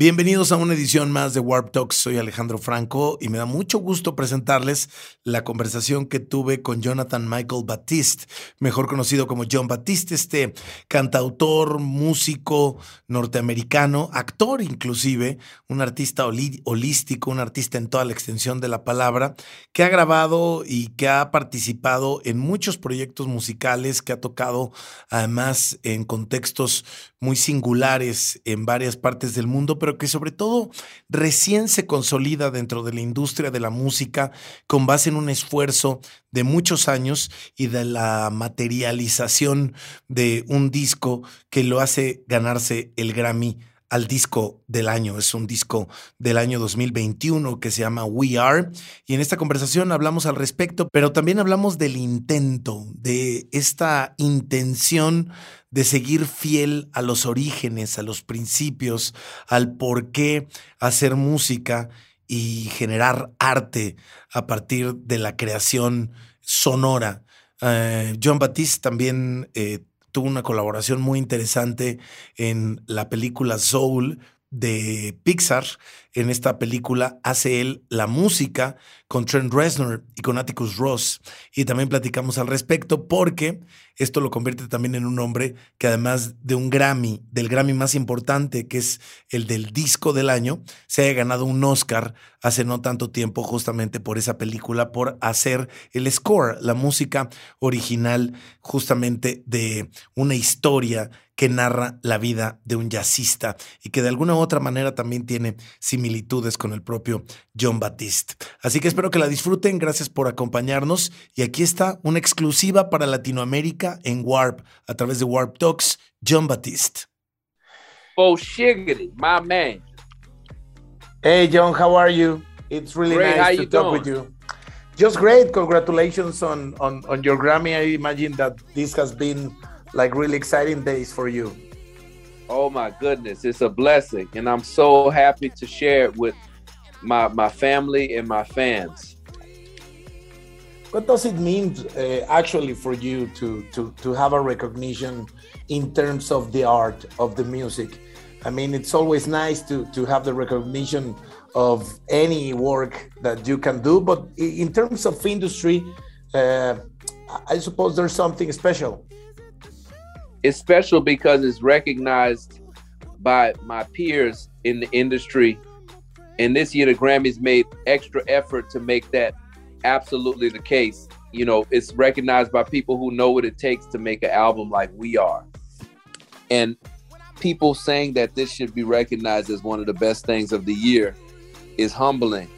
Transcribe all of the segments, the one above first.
Bienvenidos a una edición más de Warp Talks. Soy Alejandro Franco y me da mucho gusto presentarles la conversación que tuve con Jonathan Michael Batiste, mejor conocido como John Batiste, este cantautor, músico norteamericano, actor inclusive, un artista holístico, un artista en toda la extensión de la palabra, que ha grabado y que ha participado en muchos proyectos musicales, que ha tocado además en contextos muy singulares en varias partes del mundo, pero que sobre todo recién se consolida dentro de la industria de la música con base en un esfuerzo de muchos años y de la materialización de un disco que lo hace ganarse el Grammy al disco del año. Es un disco del año 2021 que se llama We Are. Y en esta conversación hablamos al respecto, pero también hablamos del intento, de esta intención de seguir fiel a los orígenes, a los principios, al por qué hacer música y generar arte a partir de la creación sonora. Eh, John Batiste también eh, tuvo una colaboración muy interesante en la película Soul de Pixar. En esta película hace él la música con Trent Reznor y con Atticus Ross. Y también platicamos al respecto porque esto lo convierte también en un hombre que además de un Grammy, del Grammy más importante, que es el del disco del año, se haya ganado un Oscar hace no tanto tiempo justamente por esa película, por hacer el score, la música original justamente de una historia que narra la vida de un jazzista y que de alguna u otra manera también tiene similitudes con el propio John Batiste. Así que espero que la disfruten, gracias por acompañarnos y aquí está una exclusiva para Latinoamérica en Warp a través de Warp Talks, John Batiste. Oh, shiggity, my man. Hey, John, how are you? It's really nice to talk with you. Just great. Congratulations on, on, on your Grammy. I imagine that this has been like really exciting days for you. Oh my goodness, it's a blessing, and I'm so happy to share it with my my family and my fans. What does it mean uh, actually for you to, to to have a recognition in terms of the art of the music? I mean, it's always nice to to have the recognition of any work that you can do, but in terms of industry, uh, I suppose there's something special it's special because it's recognized by my peers in the industry. And this year, the Grammys made extra effort to make that absolutely the case. You know, it's recognized by people who know what it takes to make an album like we are. And people saying that this should be recognized as one of the best things of the year is humbling.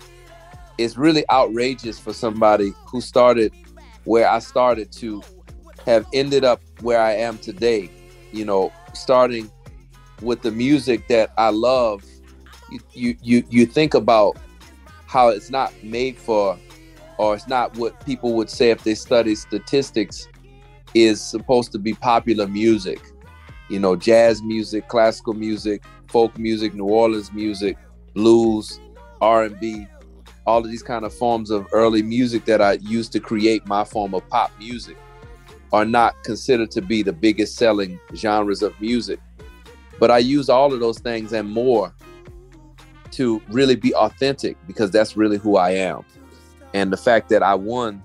It's really outrageous for somebody who started where I started to have ended up where I am today. You know, starting with the music that I love, you you you, think about how it's not made for or it's not what people would say if they study statistics is supposed to be popular music. You know, jazz music, classical music, folk music, New Orleans music, blues, R&B, all of these kind of forms of early music that I used to create my form of pop music are not considered to be the biggest selling genres of music. But I use all of those things and more to really be authentic because that's really who I am. And the fact that I won,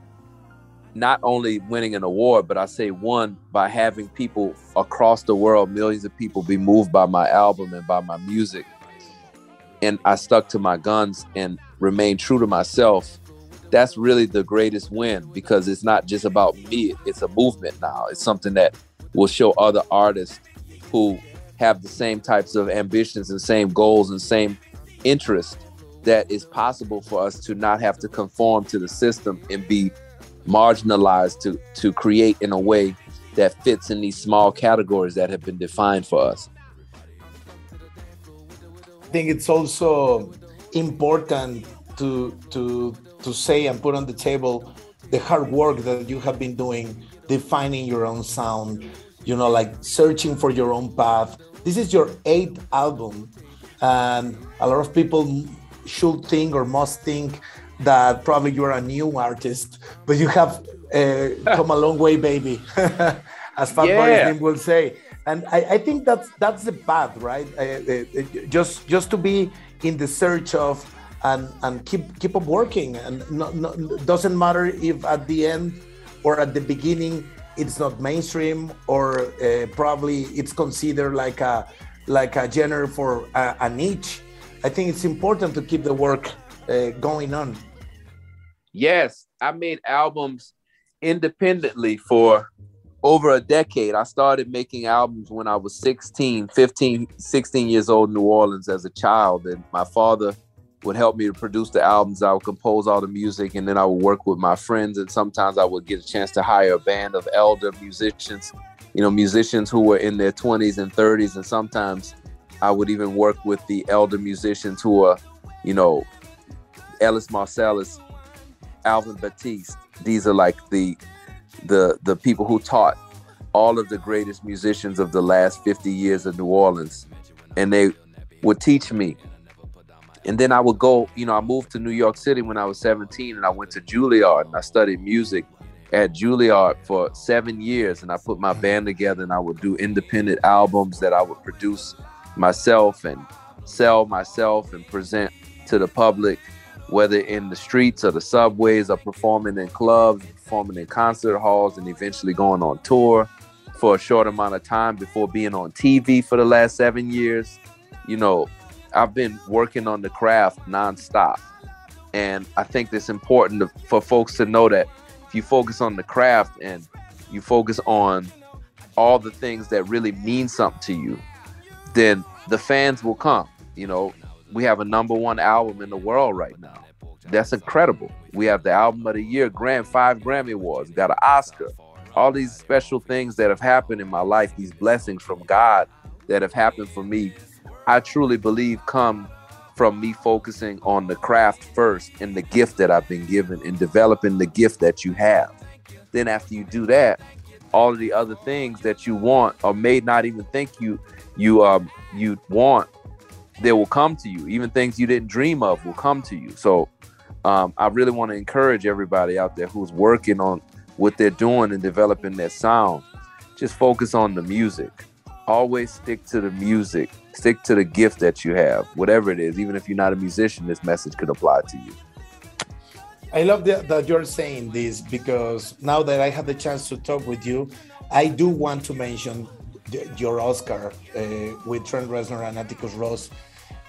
not only winning an award, but I say won by having people across the world, millions of people be moved by my album and by my music. And I stuck to my guns and remained true to myself that's really the greatest win because it's not just about me it's a movement now it's something that will show other artists who have the same types of ambitions and same goals and same interests that it's possible for us to not have to conform to the system and be marginalized to to create in a way that fits in these small categories that have been defined for us i think it's also important to to to say and put on the table the hard work that you have been doing, defining your own sound, you know, like searching for your own path. This is your eighth album, and a lot of people should think or must think that probably you're a new artist, but you have uh, come a long way, baby, as Fat yeah. Will say. and I, I, think that's that's the path, right? just just to be in the search of and and keep keep up working, and no, no, doesn't matter if at the end or at the beginning it's not mainstream or uh, probably it's considered like a like a genre for a, a niche. I think it's important to keep the work uh, going on. Yes, I made albums independently for over a decade. I started making albums when I was 16, 15, 16 years old in New Orleans as a child. And my father would help me to produce the albums. I would compose all the music and then I would work with my friends. And sometimes I would get a chance to hire a band of elder musicians, you know, musicians who were in their 20s and 30s. And sometimes I would even work with the elder musicians who are, you know, Ellis Marsalis, Alvin Batiste. These are like the the the people who taught all of the greatest musicians of the last 50 years of New Orleans. And they would teach me. And then I would go, you know, I moved to New York City when I was 17 and I went to Juilliard and I studied music at Juilliard for seven years. And I put my band together and I would do independent albums that I would produce myself and sell myself and present to the public whether in the streets or the subways or performing in clubs, performing in concert halls, and eventually going on tour for a short amount of time before being on TV for the last seven years. You know, I've been working on the craft nonstop. And I think it's important for folks to know that you focus on the craft and you focus on all the things that really mean something to you, then the fans will come. You know, we have a number one album in the world right now. That's incredible. We have the album of the year, Grand five Grammy Awards, got an Oscar. All these special things that have happened in my life, these blessings from God that have happened for me, I truly believe come from me focusing on the craft first and the gift that I've been given and developing the gift that you have. Then after you do that, all of the other things that you want or may not even think you you um you want they will come to you. Even things you didn't dream of will come to you. So um, I really want to encourage everybody out there who's working on what they're doing and developing their sound. Just focus on the music. Always stick to the music. Stick to the gift that you have, whatever it is. Even if you're not a musician, this message could apply to you. I love that, that you're saying this because now that I have the chance to talk with you, I do want to mention your Oscar uh, with Trent Reznor and Atticus Ross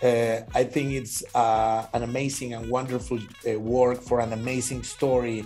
uh, I think it's uh, an amazing and wonderful uh, work for an amazing story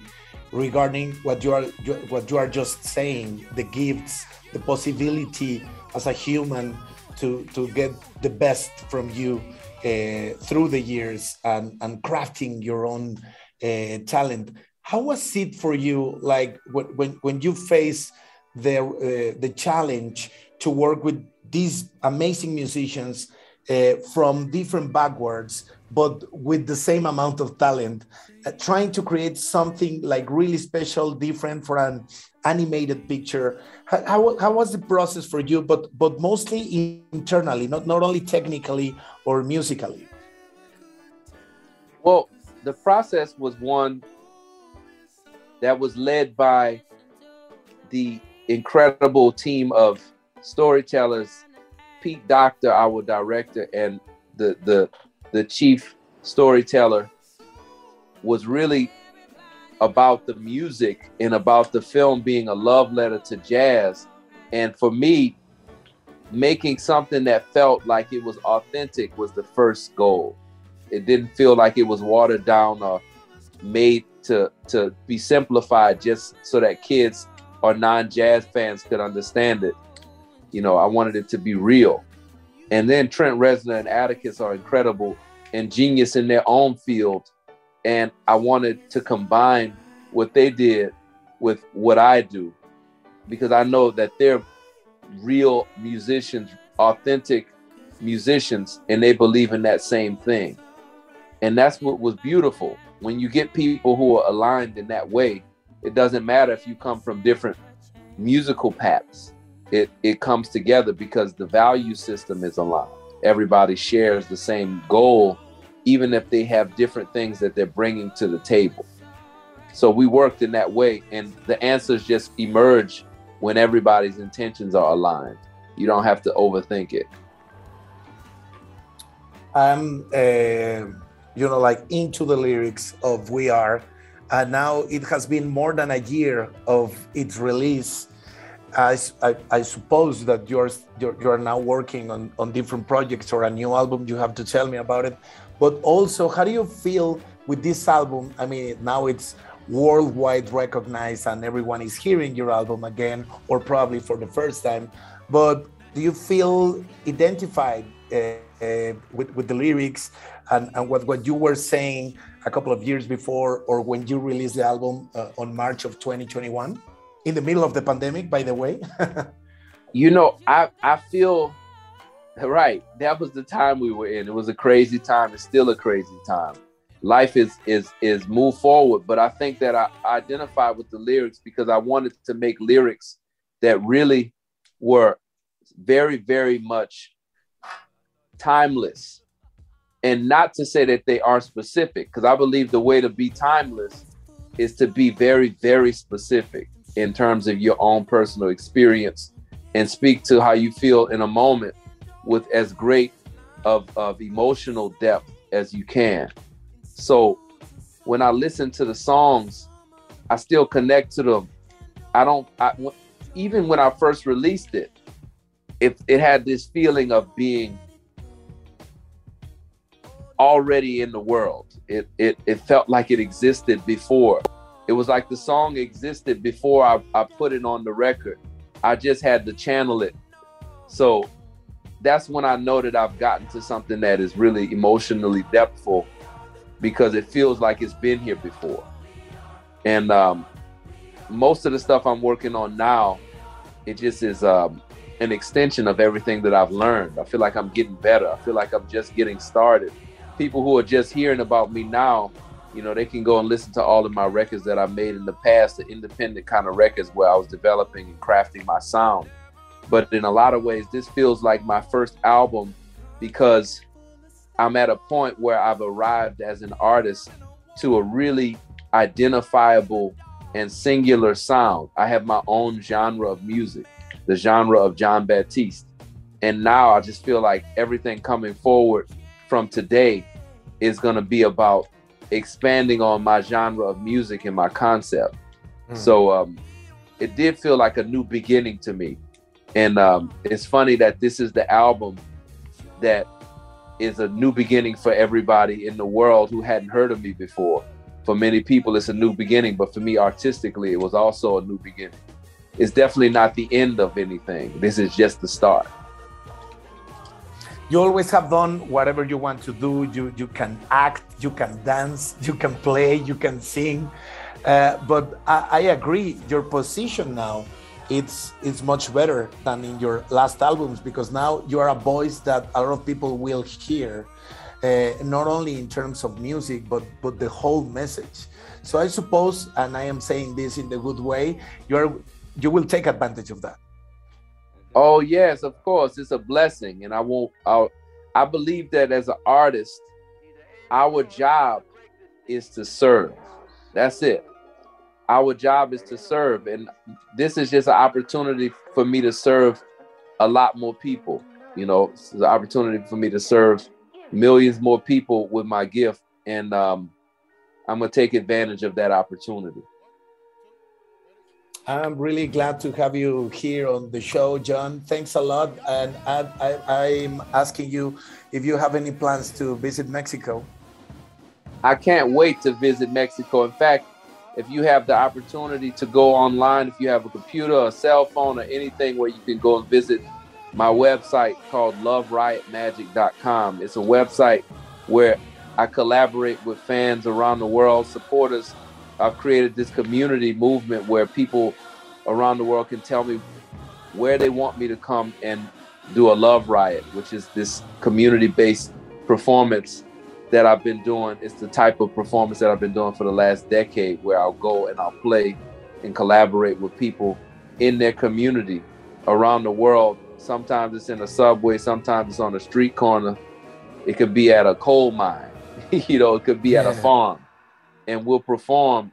regarding what you are what you are just saying, the gifts, the possibility as a human to to get the best from you uh, through the years and and crafting your own uh, talent. How was it for you, like when when you face the uh, the challenge to work with these amazing musicians? Uh, from different backwards, but with the same amount of talent, uh, trying to create something like really special, different for an animated picture. How, how, how was the process for you, but but mostly internally, not not only technically or musically? Well, the process was one that was led by the incredible team of storytellers Pete Docter, our director, and the the the chief storyteller was really about the music and about the film being a love letter to jazz. And for me, making something that felt like it was authentic was the first goal. It didn't feel like it was watered down or made to to be simplified just so that kids or non-jazz fans could understand it. You know, I wanted it to be real. And then Trent Reznor and Atticus are incredible and genius in their own field. And I wanted to combine what they did with what I do because I know that they're real musicians, authentic musicians, and they believe in that same thing. And that's what was beautiful. When you get people who are aligned in that way, it doesn't matter if you come from different musical paths it it comes together because the value system is aligned. Everybody shares the same goal, even if they have different things that they're bringing to the table. So we worked in that way, and the answers just emerge when everybody's intentions are aligned. you don't have to overthink it. I'm, uh, you know, like into the lyrics of We Are. And now it has been more than a year of its release. I, I, suppose that you're, you're, you're now working on, on different projects or a new album. You have to tell me about it. But also, how do you feel with this album? I mean, now it's worldwide recognized and everyone is hearing your album again, or probably for the first time. But do you feel identified uh, uh, with, with the lyrics and, and what, what you were saying a couple of years before or when you released the album uh, on March of 2021? In the middle of the pandemic, by the way. you know, I, I feel right. That was the time we were in. It was a crazy time. It's still a crazy time life is is is move forward but i think that i identified with the lyrics because i wanted to make lyrics that really were very very much timeless and not to say that they are specific because i believe the way to be timeless is to be very very specific in terms of your own personal experience and speak to how you feel in a moment with as great of, of emotional depth as you can so when I listen to the songs, I still connect to them. I don't, I, even when I first released it, it, it had this feeling of being already in the world. It, it, it felt like it existed before. It was like the song existed before I, I put it on the record. I just had to channel it. So that's when I know that I've gotten to something that is really emotionally depthful because it feels like it's been here before. And um, most of the stuff I'm working on now, it just is um, an extension of everything that I've learned. I feel like I'm getting better. I feel like I'm just getting started. People who are just hearing about me now, you know, they can go and listen to all of my records that I made in the past, the independent kind of records where I was developing and crafting my sound. But in a lot of ways, this feels like my first album because I'm at a point where I've arrived as an artist to a really identifiable and singular sound. I have my own genre of music, the genre of jon batiste And now I just feel like everything coming forward from today is going to be about expanding on my genre of music and my concept. Mm. So um, it did feel like a new beginning to me. And um, it's funny that this is the album that is a new beginning for everybody in the world who hadn't heard of me before. For many people, it's a new beginning, but for me, artistically, it was also a new beginning. It's definitely not the end of anything. This is just the start. You always have done whatever you want to do. You you can act, you can dance, you can play, you can sing. Uh, but I, I agree. Your position now it's it's much better than in your last albums because now you are a voice that a lot of people will hear uh, not only in terms of music but but the whole message so i suppose and i am saying this in the good way you're you will take advantage of that oh yes of course it's a blessing and i won't i i believe that as an artist our job is to serve. That's it. Our job is to serve and this is just an opportunity for me to serve a lot more people. You know it's an opportunity for me to serve millions more people with my gift and um, i'm to take advantage of that opportunity i'm really glad to have you here on the show jon thanks a lot and I, i'm asking you if you have any plans to visit mexico i can't wait to visit mexico in fact if you have the opportunity to go online, if you have a computer, a cell phone, or anything where you can go and visit my website called loveriotmagic.com. It's a website where I collaborate with fans around the world, supporters. I've created this community movement where people around the world can tell me where they want me to come and do a love riot, which is this community based performance that I've been doing. It's the type of performance that I've been doing for the last decade where I'll go and I'll play and collaborate with people in their community around the world. Sometimes it's in a subway, sometimes it's on a street corner. It could be at a coal mine, you know, it could be yeah. at a farm. And we'll perform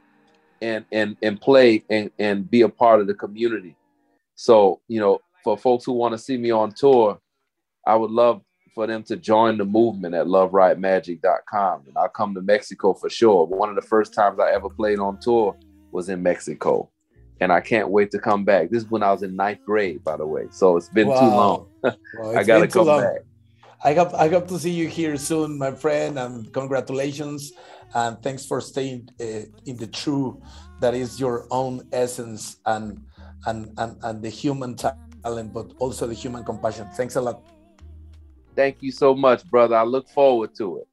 and and and play and, and be a part of the community. So, you know, for folks who want to see me on tour, I would love for them to join the movement at loveriotmagic.com. And I'll come to Mexico for sure. One of the first times I ever played on tour was in Mexico. And I can't wait to come back. This is when I was in ninth grade, by the way. So it's been wow. too long. Well, I gotta come long. back. I hope I hope to see you here soon, my friend, and congratulations and thanks for staying uh, in the true that is your own essence and and and, and the human talent, but also the human compassion. Thanks a lot. Thank you so much, brother. I look forward to it.